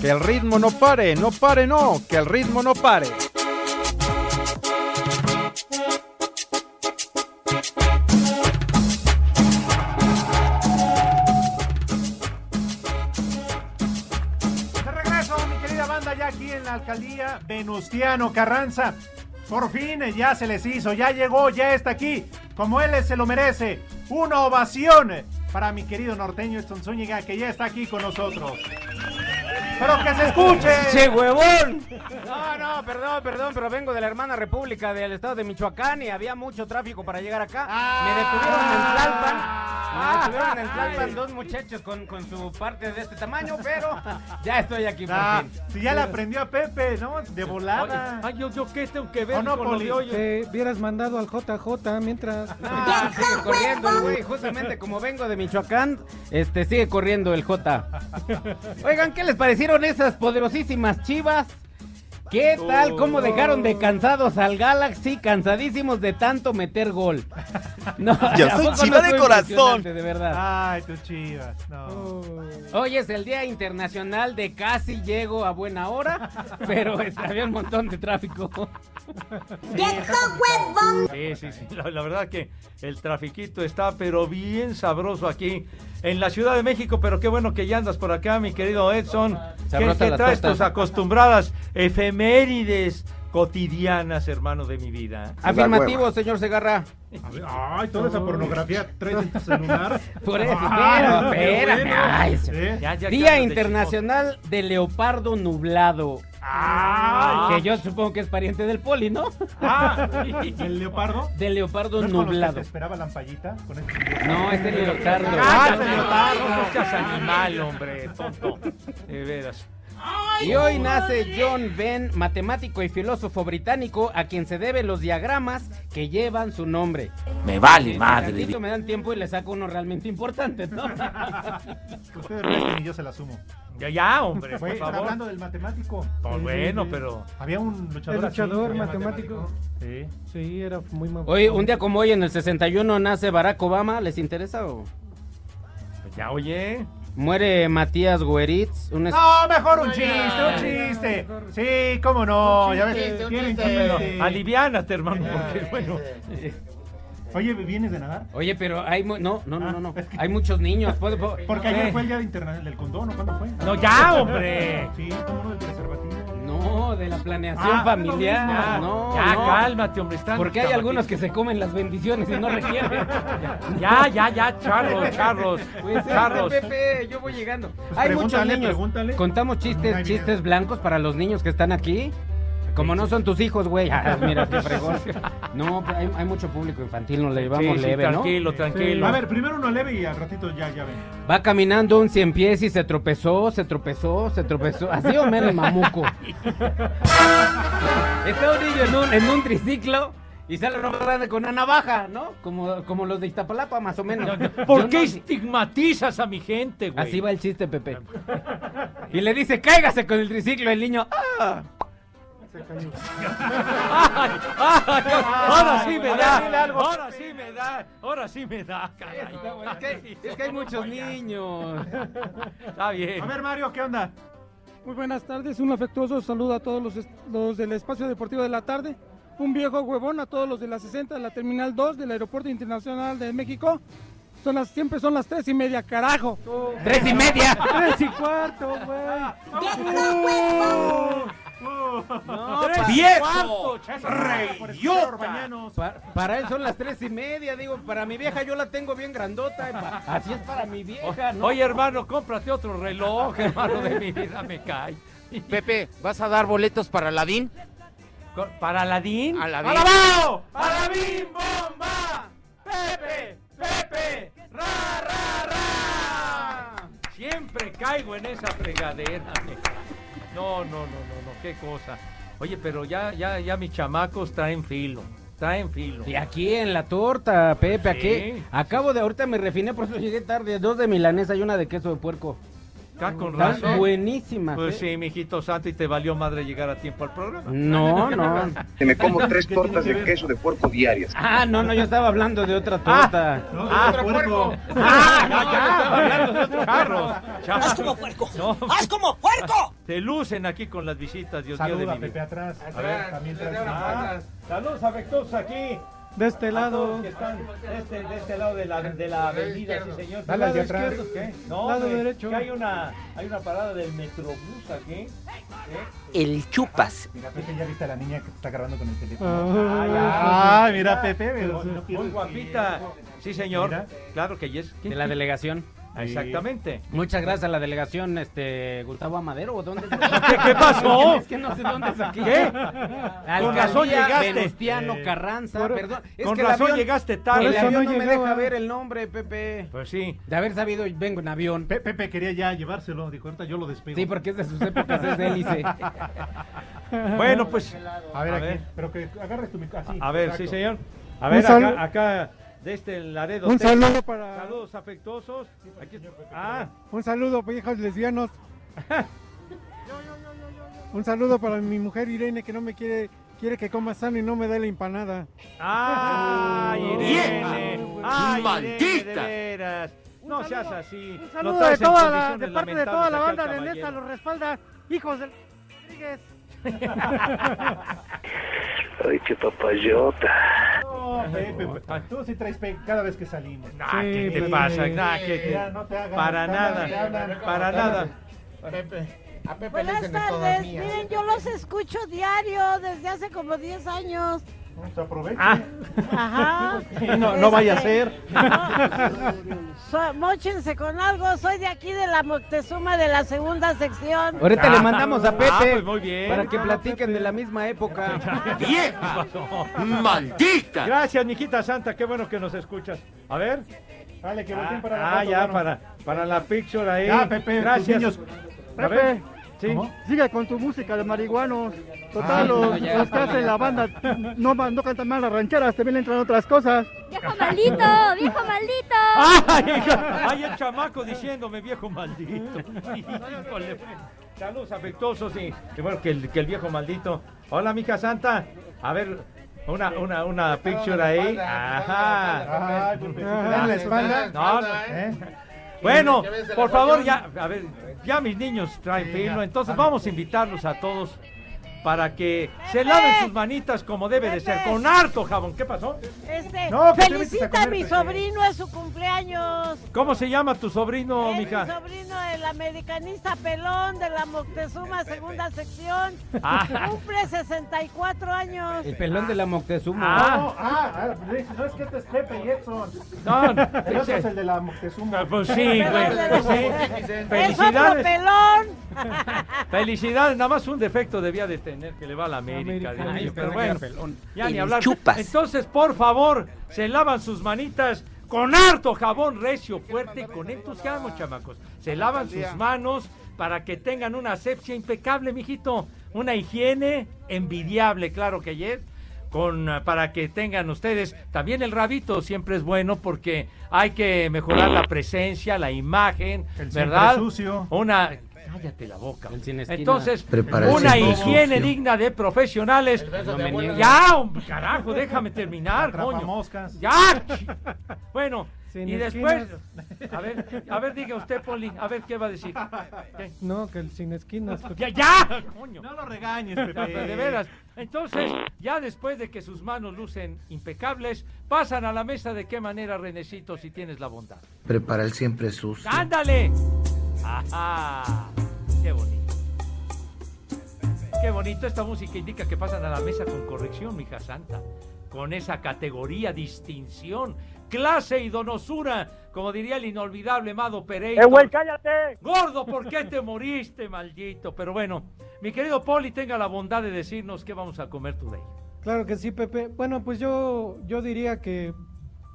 Que el ritmo no pare, no pare, no, que el ritmo no pare. De regreso, mi querida banda, ya aquí en la alcaldía Venustiano Carranza. Por fin ya se les hizo, ya llegó, ya está aquí. Como él se lo merece. Una ovación para mi querido norteño Eston Zúñiga, que ya está aquí con nosotros. ¡Pero que se escuche! ¡Che huevón! No, no, perdón, perdón, pero vengo de la hermana república del estado de Michoacán y había mucho tráfico para llegar acá. Me detuvieron en Tlalpan. Me detuvieron en Tlalpan dos muchachos con, con su parte de este tamaño, pero ya estoy aquí por Ah, fin. si ya le aprendió a Pepe, ¿no? De volada. Ay, yo, yo qué tengo que ver ¿O no, con Poli? de hoy? Te hubieras mandado al JJ mientras. Ah, sigue corriendo el güey, justamente como vengo de Michoacán, este sigue corriendo el J. Oigan, ¿qué les parecieron esas poderosísimas chivas? ¿Qué tal? ¿Cómo dejaron de cansados al Galaxy? Cansadísimos de tanto meter gol. No, Yo ¿a soy poco no chiva de corazón. De verdad. Ay, tus chivas. No. Hoy es el Día Internacional de Casi Llego a Buena Hora, pero este, había un montón de tráfico. Sí, sí, sí. La, la verdad que el trafiquito está, pero bien sabroso aquí en la Ciudad de México. Pero qué bueno que ya andas por acá, mi querido Edson. ¿Qué, qué traes tus acostumbradas efemérides cotidianas, hermano de mi vida? Afirmativo, señor Segarra. Ay, toda esa pornografía traes en tu celular. Por eso, Ah, espérame. Ay, ¿Eh? Ya, ya, Día Internacional de Leopardo Nublado. Ay. Que yo supongo que es pariente del poli, ¿no? Ah, ¿el leopardo? Del leopardo ¿No es con los que nublado. te esperaba la ampallita? Con este No, es el leotardo. Ah, Cállate, ese leotardo. No seas animal, hombre, tonto. De veras. Y hoy nace John Venn, matemático y filósofo británico, a quien se deben los diagramas que llevan su nombre. Me vale Este madre. me dan tiempo y le saco uno realmente importante, ¿no? Ustedes resten y yo se la sumo. Ya, ya, hombre, por favor. hablando del matemático. Pues bueno, pero... Había un luchador El luchador matemático. Sí. Sí, era muy mal. Hoy, un día como hoy, en el 61, nace Barack Obama. ¿Les interesa o...? Pues ya, oye. Muere Matías Gueritz, un es- No, mejor un chiste, un chiste. Sí, cómo no. Ya ves, tienen chiste. Aliviánate, hermano, porque bueno... Oye, ¿vienes de nadar? Oye, pero hay... mu- No, no, no, no, no. Hay muchos niños. ¿puedo- puedo- Porque ayer fue el día internacional del condón, ¿o cuándo fue? No, ya, hombre. Sí, cómo no, del preservativo. No, de la planeación Ah, familiar. ya, no, ya, no. cálmate, hombre. Están Porque hay algunos que se comen las bendiciones y no requieren. Ya, ya, ya, charros, charros, Pues, charros. Pepe, yo voy llegando. Pues hay muchos niños. pregúntale. Contamos chistes, chistes blancos para los niños que están aquí. Como no son tus hijos, güey. Ah, mira qué fregón. No, hay, hay mucho público infantil, nos le llevamos Sí, sí, leve, ¿no? tranquilo, tranquilo. A ver, primero uno leve y al ratito ya, ya ven. Va caminando un cien pies y se tropezó, se tropezó, se tropezó. Así o menos mamuco. Está un niño en un, en un triciclo y sale grande con una navaja, ¿no? Como, como los de Iztapalapa, más o menos. ¿Por Yo qué no- estigmatizas a mi gente, güey? Así va el chiste, Pepe. Y le dice, cáigase con el triciclo, el niño. ¡Ah! Ay, ay, ahora sí me da, ahora sí me da, ahora sí me da, caray. Es que, es que hay muchos niños. Está bien. A ver, Mario, ¿qué onda? Muy buenas tardes, un afectuoso saludo a todos los, los del espacio deportivo de la tarde. Un viejo huevón a todos los de la 60 de la Terminal 2 del Aeropuerto Internacional de México. Son las, siempre son las tres y media, carajo. ¡Tres y media! ¡Tres y cuarto, güey! No, ¡Tres pa- viejo! ¡Reyota! Pa- para él son las tres y media, digo, para mi vieja yo la tengo bien grandota. pa- Así es para mi vieja, ¿no? Oye, hermano, cómprate otro reloj, hermano de mi vida, me cae. Pepe, ¿vas a dar boletos para Aladín? Co- ¿Para Aladín? Aladín. ¡Alabao! ¡Alabín bomba! ¡Pepe! ¡Pepe! ¡Ra, ra, ra! Siempre caigo en esa fregadera. me cae. No, no, no, no, no, qué cosa. Oye, pero ya, ya, ya mis chamacos traen filo. Traen filo. Y aquí en la torta, Pepe, Sí, aquí. Acabo de, ahorita me refiné, por eso llegué tarde. Dos de milanesa y una de queso de puerco. Acá con razón. buenísimas. Pues ¿eh? sí, mijito santo, y te valió madre llegar a tiempo al programa. No, no. Que me como tres tortas de queso de puerco diarias. Ah, no, no, yo estaba hablando de otra torta. Ah, puerco. Ah, ya, ya, estaba hablando de otro charros. ¡Haz como puerco! ¡Haz como puerco! Te lucen aquí con las visitas, Dios mío de Saluda, mi Pepe, vida. atrás. A ver. También atrás. Saludos afectuosos aquí De este A lado. que están de este, de este lado de la, de la avenida, sí señor. Dale al de Lado atrás. izquierdo, ¿qué? No, Lado hombre, derecho. que hay una, hay una parada del Metrobús aquí. ¿eh? El chupas. Mira, Pepe, ya viste a la niña que está grabando con el Ah. teléfono. ya. Ay, mira, Pepe. mira, no Muy guapita. Sí, señor. Mira. Claro que yes. De la delegación. Exactamente. Muchas gracias a la delegación, este, Gustavo Amadero, ¿o ¿dónde? ¿Qué, qué pasó? Es que no sé dónde es aquí. ¿Qué? Alcaldía Con razón llegaste. Venustiano Eh, Carranza, por- perdón. Es con que razón avión- llegaste tarde. El avión no no me deja ver el nombre, Pepe. Pues sí. De haber sabido, vengo en avión. Pe- Pepe quería ya llevárselo, dijo, ahorita yo lo despego. Sí, porque es de sus épocas, es de hélice. Bueno, pues. A ver, a aquí, ver. pero que agarres tu micrófono. A ver, sí, señor. A ver, acá, de este Laredo. Un Texas. saludo para- Saludos afectuosos. Aquí, ah, Un saludo para hijos lesbianos. Un saludo para mi mujer Irene que no me quiere quiere que coma sano y no me da la empanada. ¡Ay, Irene! ¡Ay, ¡Maldita! Irene, de veras! No seas así. Un saludo de, toda la, de parte de toda la banda de. Nesa, los respalda, hijos del Rodríguez. Ay, qué papayota. No, Pepe, tú sí traes pe cada vez que salimos. Nah, ¿qué te pasa? Nah, ¿qué te- Ya, no te hagas, Para nada, hablan, te hablan. para nada. Pepe. A Pepe le Buenas dicen de todas tardes, mías. miren, yo los escucho diario desde hace como 10 años. Pues aproveche. Ajá. No, no vaya a Este, ser. So- móchense con algo, soy de aquí de la Moctezuma de la segunda sección. Ahorita Ah, le mandamos a Pepe ah, pues muy bien. para que platiquen de la misma época. ¡Vieja! ¡Maldita! Gracias, mijita santa, qué bueno que nos escuchas. A ver. Dale, que Ah, para la ah, foto, ya, para, para la picture ahí. Ya, Pepe, Gracias. niños. A ver. Pepe, Sí. sigue con tu música de marihuanos. Total, Ah, los, no, ya. los que hacen la banda no, no cantan mal las rancheras, también le entran otras cosas. ¡Viejo maldito! ¡Viejo maldito! ¡Ay, hija! Ay, el chamaco diciéndome viejo maldito. Híjole. Saludos afectuosos y qué bueno que el, que el viejo maldito. Hola, mija santa. A ver, una, una, una picture ahí. Ajá. Te dan la espalda. No, no. ¿eh? Bueno, por favor, ya, a ver, ya mis niños traen filo, entonces vamos a invitarlos a todos para que se laven sus manitas como debe de ser, con harto jabón. ¿Qué pasó? Este, No, te felicita a mi sobrino, es su cumpleaños. ¿Cómo se llama tu sobrino, Es mi mija? sobrino, el americanista pelón de la Moctezuma, segunda sección. Ah. Cumple 64 años. El pelón de la Moctezuma. Ah, ah, ah, no es que este es Pepe y Edson. No, el otro es el de la Moctezuma. Pues sí, güey. pues sí. Es otro Felicidades. pelón. Felicidades, nada más un defecto debía de tener que le va a la América. Dios mío, pero bueno, ya ni El hablar. chupas. Entonces, por favor, se lavan sus manitas con harto jabón recio, fuerte, con entusiasmo, chamacos. Se lavan sus manos para que tengan una asepsia impecable, mijito. Una higiene envidiable, claro que ayer. Con, para que tengan ustedes también el rabito siempre es bueno porque hay que mejorar la presencia, la imagen, El ¿verdad? sucio. Una cállate la boca. esquina. Entonces, una higiene sucio. digna de profesionales. de. Ya, hombre, carajo, déjame terminar, coño. Atrapamoscas. Ya. Bueno, Sin y después, a ver, a ver, diga usted, Poli, a ver qué va a decir. ¿Qué? No, que el sin esquinas. Ya, ya, coño. No lo regañes, Pepe. de veras. Entonces, ya después de que sus manos lucen impecables, pasan a la mesa de qué manera, Renecito, si tienes la bondad. Prepara el siempre sucio. ¡Ándale! ¡Ajá! ¡Qué bonito! ¡Qué bonito! Esta música indica que pasan a la mesa con corrección, mija santa. Con esa categoría, distinción, clase y donosura, como diría el inolvidable Mado Pereira. ¡Eh, güey, cállate! Gordo, ¿por qué te moriste, maldito? Pero bueno, mi querido Poli, tenga la bondad de decirnos qué vamos a comer today. Claro que sí, Pepe. Bueno, pues yo, yo diría que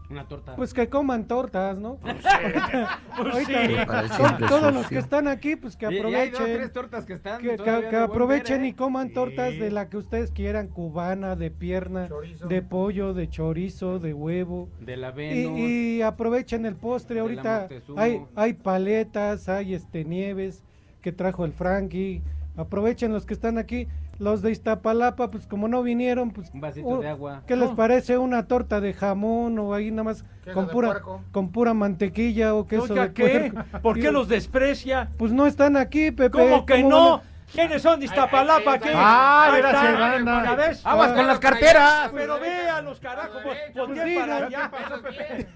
Una torta. Pues que coman tortas, ¿no? Pues sí. el siempre todos los que están aquí, pues que Y- y hay aprovechen. dos, tres tortas que están Que, aprovechen ver, ¿eh? y coman tortas de la que ustedes quieran, cubana, de pierna, de pollo, de chorizo, de huevo. De la Y, Venus. y aprovechen el postre. Ahorita hay, hay paletas, hay este nieves que trajo el Frankie. Aprovechen los que están aquí. Los de Iztapalapa, pues como no vinieron, pues. Un vasito uh, de agua. ¿Qué les Oh. parece una torta de jamón o ahí nada más con pura, con pura mantequilla o queso Oiga, de ¿qué? ¿Por qué los desprecia? Pues no están aquí, Pepe. ¿Cómo que ¿cómo no? van a- ¿Quiénes son de Iztapalapa? aquí? Ah, están. ¿la ves? Aguas con las carteras. Pero véanlos, carajo, volteen para allá.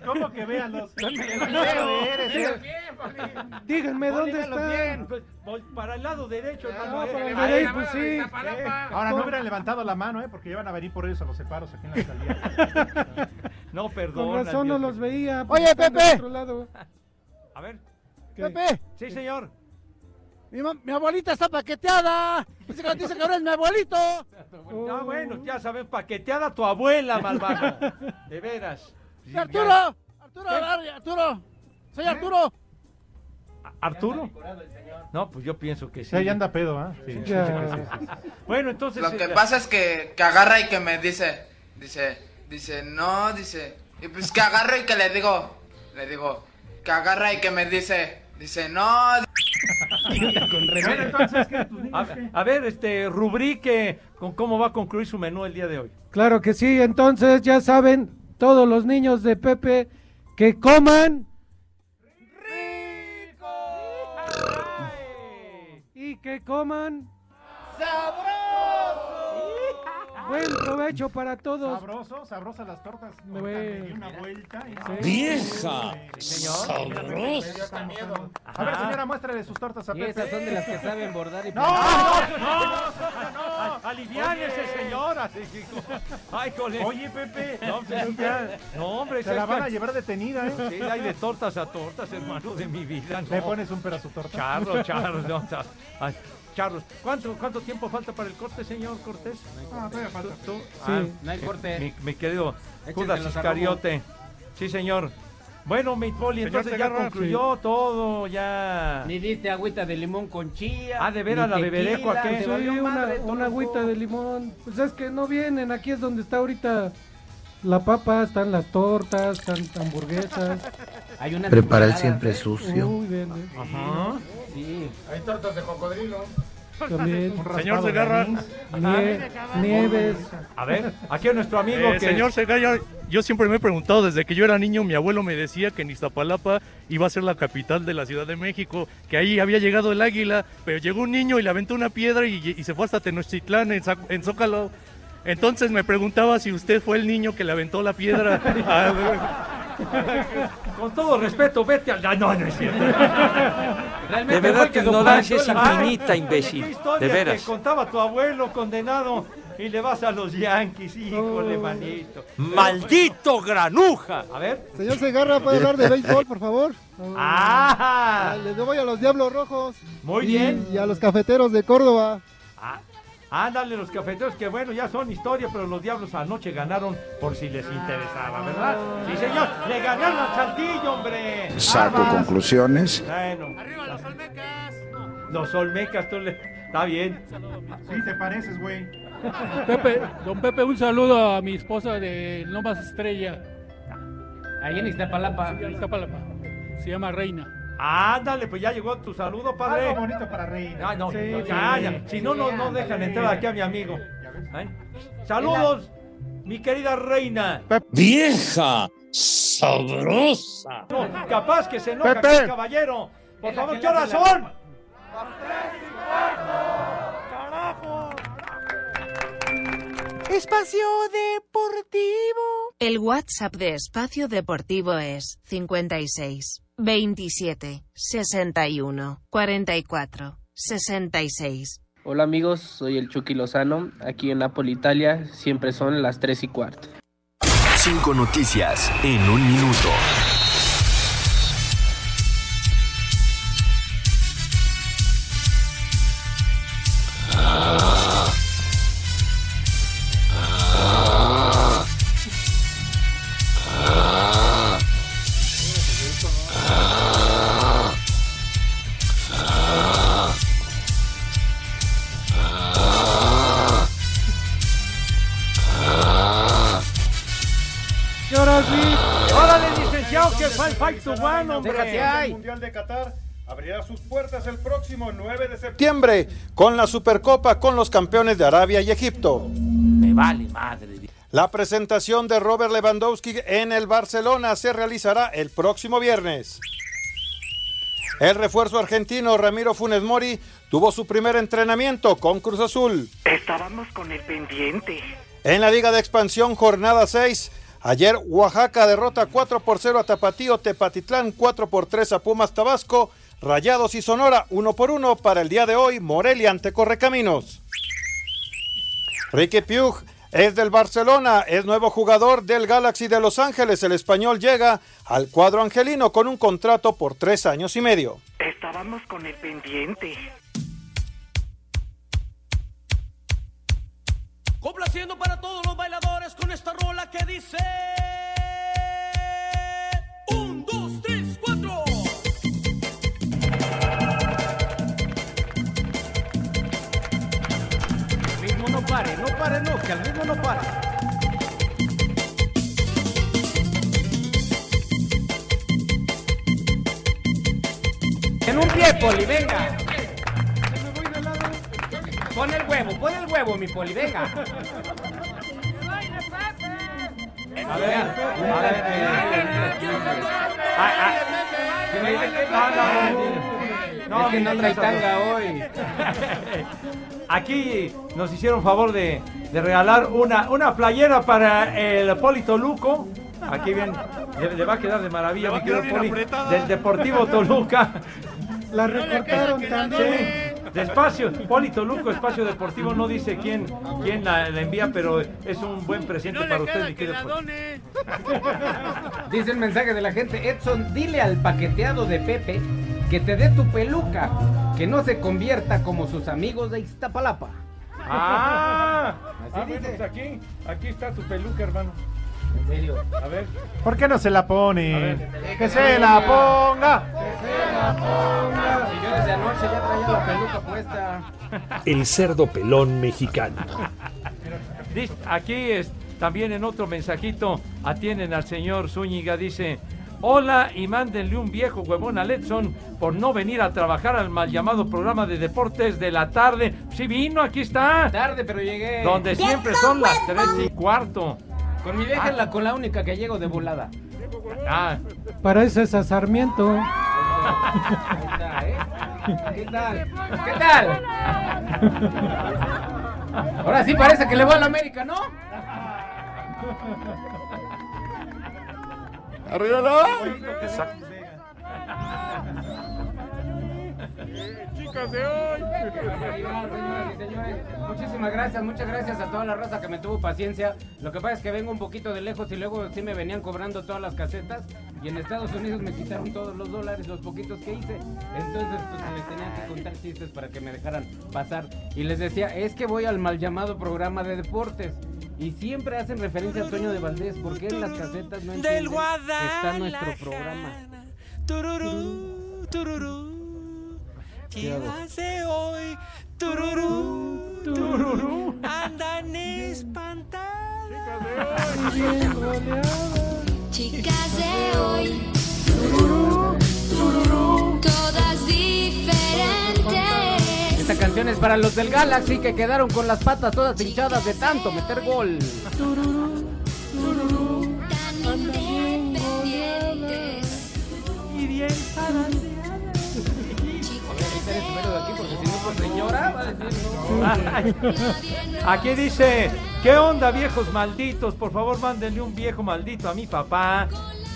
¿Cómo que véanlos? Díganme dónde Voltéalos está. bien, pues, vol- para el lado derecho, hermano. Ah, eh. para el Ahí, derecho, pues sí. Ahora no hubieran levantado la mano, ¿eh? Porque iban a venir por ellos a los separos aquí en la alcaldía. No, perdón. Con razón no los veía. Oye, están Pepe. A ver. Pepe, Sí, señor. Mi, mi abuelita está paqueteada. Dice que, dice que ahora es mi abuelito. Ah, bueno, ya sabes, paqueteada tu abuela, malvado. De veras. Sí, Arturo, Arturo, Arturo. Soy Arturo. ¿Arturo? No, pues yo pienso que sí. Ya anda pedo, ¿ah? Sí, Sí, sí, sí, sí, sí, sí. sí. Bueno, entonces. Lo que eh, pasa es que, que agarra y que me dice, dice, dice, no, dice, y pues que agarra y que le digo, le digo, que agarra y que me dice, dice, no. Bueno, entonces, ¿qué? a, a ver, este, rubrique con cómo va a concluir su menú el día de hoy. Claro que sí, entonces ya saben, todos los niños de Pepe que coman. Y que coman. Buen provecho para todos. Sabroso, sabrosas las tortas. Me di una vuelta. y- Sí. ¡Vieja! Señor. Sabrosa. A ver, señora, muéstrale sus tortas a Y Pepe. esas son de las que saben bordar y ¡No! planchar. ¡No! ¡No! Aliviánese, señora. Ay, cole. Oye, Pepe. No. No, hombre. Se la van a llevar detenida, ¿eh? Sí, hay de tortas a tortas, hermano de mi vida. ¿Le no. pones un pedazo a su torta? Charlos, charlos, no, cha- ay, charlos. ¿Cuánto, ¿Cuánto tiempo falta para el corte, señor Cortés? Ah, todavía falta. ¿Tú? Sí, Ah, no hay corte. Mi, mi querido Judas Iscariote. Sí, señor. Bueno, mi poli, Señor entonces ya concluyó todo, ya. Ni diste agüita de limón con chía. Ah, ¿de veras la beberé, ¿a qué? Sí, una, madre una agüita de limón. Pues es que no vienen, aquí es donde está ahorita la papa, están las tortas, están hamburguesas. Hay unas Prepara el enchiladas, siempre ¿eh? sucio. Uy, bien, bien. Ajá. Sí. Hay tortas de cocodrilo. También. Señor Segarra. Nie- Nieves. A ver, aquí a nuestro amigo Eh, que señor Segarra, yo siempre me he preguntado, desde que yo era niño, mi abuelo me decía que en Iztapalapa iba a ser la capital de la Ciudad de México, que ahí había llegado el águila, pero llegó un niño y le aventó una piedra y, y se fue hasta Tenochtitlán, en Zócalo. Entonces me preguntaba si usted fue el niño que le aventó la piedra. Con todo respeto, vete al. Ah, No, no es cierto. De verdad, tu ignorancia es infinita, Ay, imbécil. ¿qué historia De veras. que contaba tu abuelo condenado y le vas a los Yankees, híjole, manito. ¡Maldito granuja! A ver. Señor Segarra, ¿puede hablar de béisbol, por favor? ¡Ah! Les voy a los Diablos Rojos. Muy Y- bien. Y a los cafeteros de Córdoba. Ah, ándale, los cafeteros, que bueno, ya son historia, pero los diablos anoche ganaron por si les interesaba, ¿verdad? Sí, señor, le ganaron al Saltillo, hombre. Saco Armas. conclusiones. Bueno. ¡Arriba los Olmecas! Los Olmecas, tú le... Está bien. Sí, te pareces, güey. Pepe, don Pepe, un saludo a mi esposa de Lomas Estrella. Ahí en Iztapalapa. En Iztapalapa. Se llama Reina. Ándale, pues ya llegó tu saludo, padre. Algo bonito para Reina. Ah, no, Sí, no, sí. ya, ya. Si no, no, no dejan entrar aquí a mi amigo. ¿Eh? Saludos, mi querida reina. Vieja sabrosa. No, capaz que se enoja Pepe. aquel caballero. Por favor, ¿qué horas son? Espacio Deportivo. El WhatsApp de Espacio Deportivo es 56 27 61 44 66. Hola amigos, soy el Chucky Lozano. Aquí en Napoli, Italia, siempre son las 3 y cuarto. Cinco noticias en un minuto. One, hombre! El Mundial de Qatar abrirá sus puertas el próximo 9 de septiembre con la Supercopa con los campeones de Arabia y Egipto. Me vale madre. La presentación de Robert Lewandowski en el Barcelona se realizará el próximo viernes. El refuerzo argentino Ramiro Funes Mori tuvo su primer entrenamiento con Cruz Azul. Estábamos con el pendiente. En la Liga de Expansión, jornada 6. Ayer Oaxaca derrota 4 por 0 a Tapatío, Tepatitlán 4 por 3 a Pumas Tabasco, Rayados y Sonora 1 por 1 para el día de hoy, Morelia ante Correcaminos. Ricky Piug es del Barcelona, es nuevo jugador del Galaxy de Los Ángeles. El español llega al cuadro angelino con un contrato por tres años y medio. Estábamos con el pendiente. Complaciendo para todos los bailadores con esta rola que dice. Un, dos, tres, cuatro. El ritmo no pare, no pare, no, que el ritmo no pare. En un pie, Poli, venga. Pon el huevo, pon el huevo, mi Poli, venga. A ver, a ver, ah, ah. No, Es que no trae tanga hoy. Aquí nos hicieron favor de, de regalar una, una playera para el Poli Toluco. Aquí bien, le, le va a quedar de maravilla, mi a querido Poli, del Deportivo Toluca. La recortaron también. De espacio, Poli Toluco, espacio deportivo, no dice quién, quién la, la envía, pero es un buen presente para usted, mi querido. Dice el mensaje de la gente, Edson, dile al paqueteado de Pepe que te dé tu peluca, que no se convierta como sus amigos de Iztapalapa. Ah, Así ah, bueno, pues aquí, aquí está tu peluca, hermano. En serio. A ver. ¿Por qué no se la pone? A ver. Que se la ponga. Y yo desde anoche ya traía la peluca puesta. El cerdo pelón mexicano. Dice- Aquí es, también en otro mensajito atienden al señor Zúñiga, dice, hola y mándenle un viejo huevón a Letson por no venir a trabajar al mal llamado programa de deportes de la tarde. Sí vino, aquí está. Tarde, pero llegué. Donde siempre son las tres y cuarto. Con mi vieja es la, con la única que llego de volada. Ah, Para eso es a Sarmiento. Ahí está, ¿eh? ¿Qué tal? ¿Qué tal? Ahora sí parece que le va a la América, ¿no? ¡Arríbalo! Exacto. Chicas de hoy. Señoras y señores, Muchísimas gracias, muchas gracias a toda la raza que me tuvo paciencia. Lo que pasa es que vengo un poquito de lejos y luego sí me venían cobrando todas las casetas y en Estados Unidos me quitaron todos los dólares, los poquitos que hice. Entonces pues les tenían que contar chistes para que me dejaran pasar. Y les decía, es que voy al mal llamado programa de deportes. Y siempre hacen referencia a Toño de Valdés, porque en las casetas no entienden que está nuestro programa. Tururú, tururú. ¿Qué hace hoy? Tururú, tururú. Andan espantadas. Chicas de hoy, todas diferentes. Esta canción es para los del Galaxy que quedaron con las patas todas hinchadas de tanto meter gol. Tan independientes. Y bien Quitar aquí pues. Aquí dice, ¿qué onda viejos malditos? Por favor, mándenle un viejo maldito a mi papá,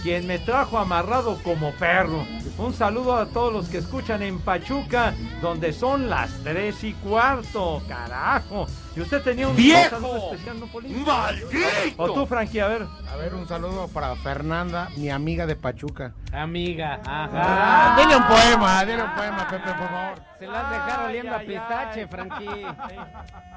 quien me trajo amarrado como perro. Un saludo a todos los que escuchan en Pachuca, donde son las tres y cuarto, carajo. Y usted tenía un ¡Viejo! saludo especial, ¿no? ¡Maldito! O tú, Frankie, a ver. A ver, un saludo para Fernanda, mi amiga de Pachuca. Amiga, ajá. Ah, dile un poema, dile un poema, Pepe, por favor. Se la has dejado oliendo a pistache, Frankie.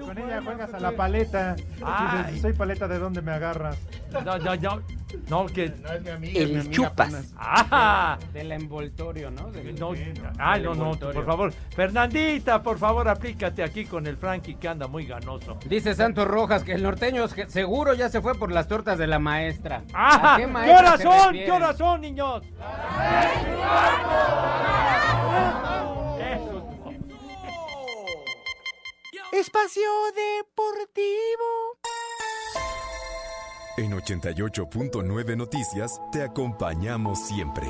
Con ella juegas a la paleta. Ay. Dices, soy paleta, ¿de dónde me agarras? No, no, no. No, que. No es mi amiga, El mi chupas. ¡Ah! Del envoltorio, ¿no? Del- No, ay, no, no, envoltorio. por favor. Fernandita, por favor, aplícate aquí con el Frankie que anda muy ganoso. Dice Santos Rojas que el norteño seguro ya se fue por las tortas de la maestra. ¡Ah! ¿A qué ¿Qué maestra horas se son? ¿Qué horas son, niños? Espacio Deportivo. En 88.9 Noticias te acompañamos siempre.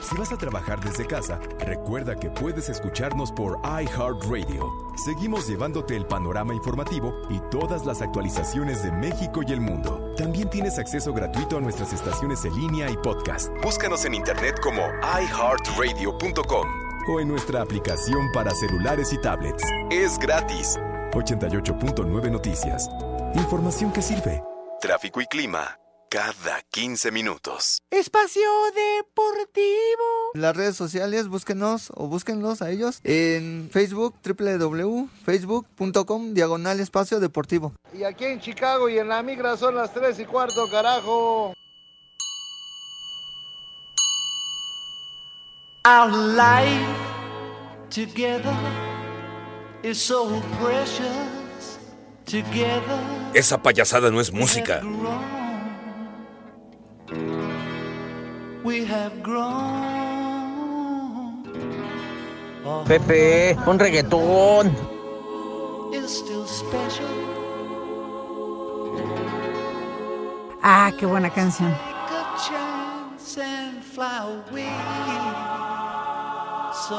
Si vas a trabajar desde casa, recuerda que puedes escucharnos por iHeartRadio. Seguimos llevándote el panorama informativo y todas las actualizaciones de México y el mundo. También tienes acceso gratuito a nuestras estaciones en línea y podcast. Búscanos en internet como iHeartRadio.com o en nuestra aplicación para celulares y tablets. Es gratis. 88.9 Noticias. Información que sirve. Tráfico y clima cada 15 minutos. Espacio Deportivo. Las redes sociales, búsquenos o búsquenlos a ellos en Facebook, www.facebook.com, diagonal espacio deportivo. Y aquí en Chicago y en la migra son las 3 y cuarto, carajo. Our life together is so precious. Together Esa payasada no es música. we have grown. Our Pepe, un reggaetón. is still special. Ah, qué buena canción. Pero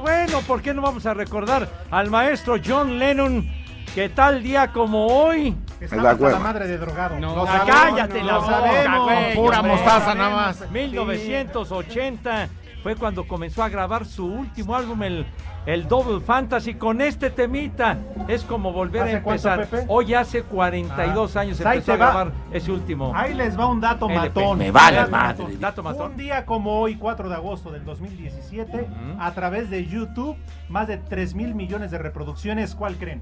bueno, ¿por qué no vamos a recordar al maestro John Lennon que tal día como hoy... Estaba la madre de drogado. No, sabemos, cállate la boca, sabemos, güey, pura mostaza nada más. 1980 fue cuando comenzó a grabar su último álbum, el, el Double Fantasy, con este temita. Es como volver a ¿Hace cuánto, empezar. Hoy hace 42 Ah, años pues empezó a va. grabar ese último. Ahí les va un dato LP. matón. Me vale Dato madre. matón. Dato matón. Un día como hoy, 4 de agosto del 2017, a través de YouTube, más de 3 mil millones de reproducciones. ¿Cuál creen?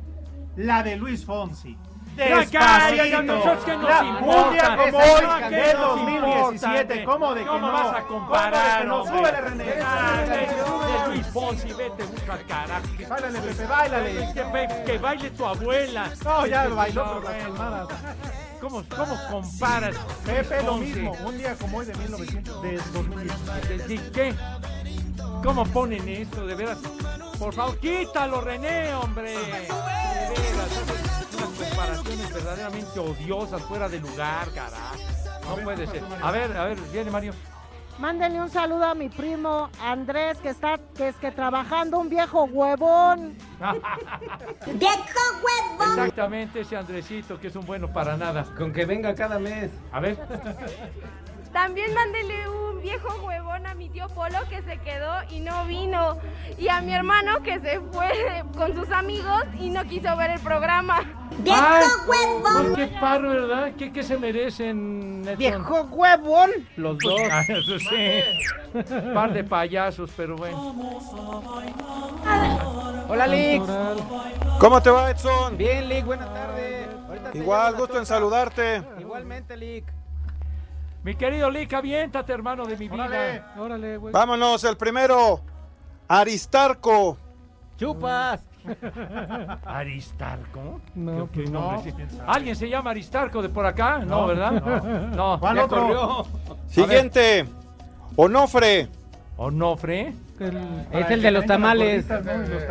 La de Luis Fonsi. Despacito. nosotros nos La- importa. Un día como hoy, no, ¿qué del nos 2017. importa? ¿Cómo de que ¿Cómo no? vas a comparar, ¿Cómo de que no? Súbele, René. Súbele, de Luis Fonsi, vete mucho al carajo. Báilale, Pepe, báilale. Que, que- que baile tu abuela. No, ya bailó, pero las bueno. palmadas. ¿Cómo, ¿Cómo comparas? Pepe, lo mismo. Un día como hoy de 1900, de 2017. ¿De- de ¿Qué? ¿Cómo ponen esto? De veras. Por favor, quítalo, René, hombre. De veras, comparaciones verdaderamente odiosas, fuera de lugar, carajo. No puede ser. A ver, a ver, viene Mario. Mándenle un saludo a mi primo Andrés, que está que es que trabajando un viejo huevón. ¡Viejo huevón! Exactamente, ese Andresito, que es un bueno para nada. Con que venga cada mes. A ver. También mándele un viejo huevón a mi tío Polo que se quedó y no vino. Y a mi hermano que se fue con sus amigos y no quiso ver el programa. Ay, pues Qué parro, ¿verdad? ¿Qué, qué se merecen? Edson? Viejo huevón. Los dos. Ah, eso sí. Par de payasos, pero bueno. Hola, Lick. ¿Cómo te va, Edson? Bien, Lick, buenas tardes. Ahorita Igual, gusto en saludarte. Igualmente, Lick. Mi querido Lick, aviéntate, hermano de mi vida. Órale, güey. Vámonos, el primero. Aristarco. Chupas. ¿Aristarco? No, ¿Qué pues nombre no. sí? ¿Alguien se llama Aristarco de por acá? No, No, ¿verdad? no. No. ¿Cuál ya otro? corrió. Siguiente. Onofre. ¿Onofre? Es el de los tamales.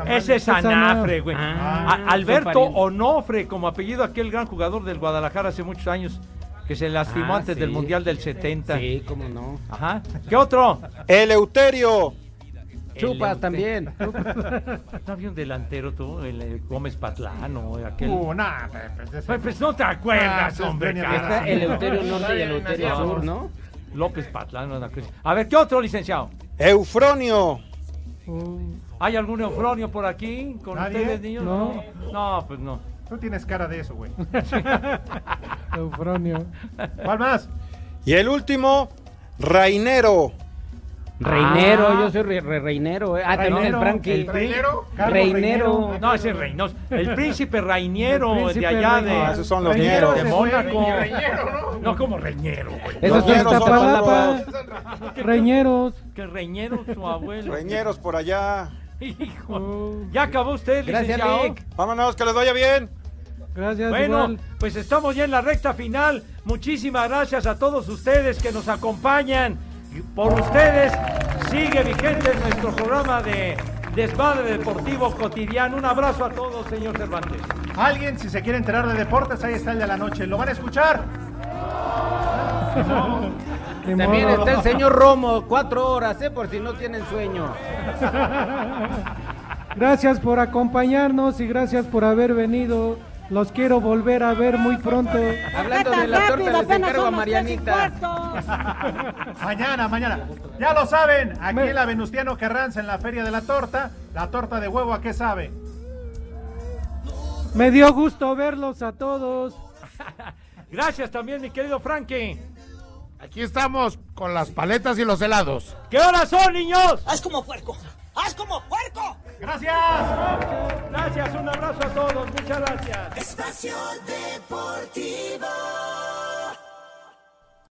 Ese es Anafre, güey. Ah, Alberto. Onofre, como apellido aquel gran jugador del Guadalajara hace muchos años, que se lastimó Ah, antes sí. del Mundial del 70. Sí, cómo no. Ajá. ¿Qué otro? Eleuterio. Chupas también. ¿No había un delantero tú? El, eh, Gómez Patlano, aquel. Uh, nah, Pepe, ese- Pues, pues no te acuerdas, Ah, hombre. Está Eleuterio Norte y el Eleuterio Sur, ¿no? López Patlano. una cosa. A ver, ¿qué otro, licenciado? Eufronio. ¿Hay algún eufronio por aquí con ¿Nadie? ustedes, niños? No. No, pues no. Tú tienes cara de eso, güey. Eufronio. ¿Cuál más? Y el último, Rainero. Reinero, Ah. yo soy re- re- reinero. eh. Ah, también el Reinero, Frankie. el ¿Reinero? Reinero. No, ese es Reynoso. El príncipe Rainiero El príncipe de allá de, Rainiero. Ah, esos son los Reinero nieros. de Mónaco. Reñero, No, como Reñero, güey. Esos Los son otros. Reñeros. Que Reñero, su abuelo. Reñeros por allá. Hijo. ¿Ya acabó usted, Gracias, licenciado? Rick. Vámonos, que les vaya bien. Gracias, Bueno, igual. pues estamos ya en la recta final. Muchísimas gracias a todos ustedes que nos acompañan. Por ustedes Sigue vigente nuestro programa de Desmadre Deportivo Cotidiano. Un abrazo a todos, señor Cervantes. Alguien, si se quiere enterar de deportes, ahí está el de la noche. ¿Lo van a escuchar? También está el señor Romo, cuatro horas, ¿eh? Por si no tienen sueño. Gracias por acompañarnos y gracias por haber venido. Los quiero volver a ver muy pronto. Hablando de la torta, les encargo a Marianita. Mañana, mañana. Ya lo saben, aquí en la Venustiano Carranza, en la Feria de la Torta, la torta de huevo, ¿a qué sabe? Me dio gusto verlos a todos. Gracias también, mi querido Frankie. Aquí estamos con las paletas y los helados. ¿Qué horas son, niños? ¡Haz como puerco! ¡Haz como puerco! Gracias. Gracias, un abrazo a todos. Muchas gracias. Espacio Deportivo.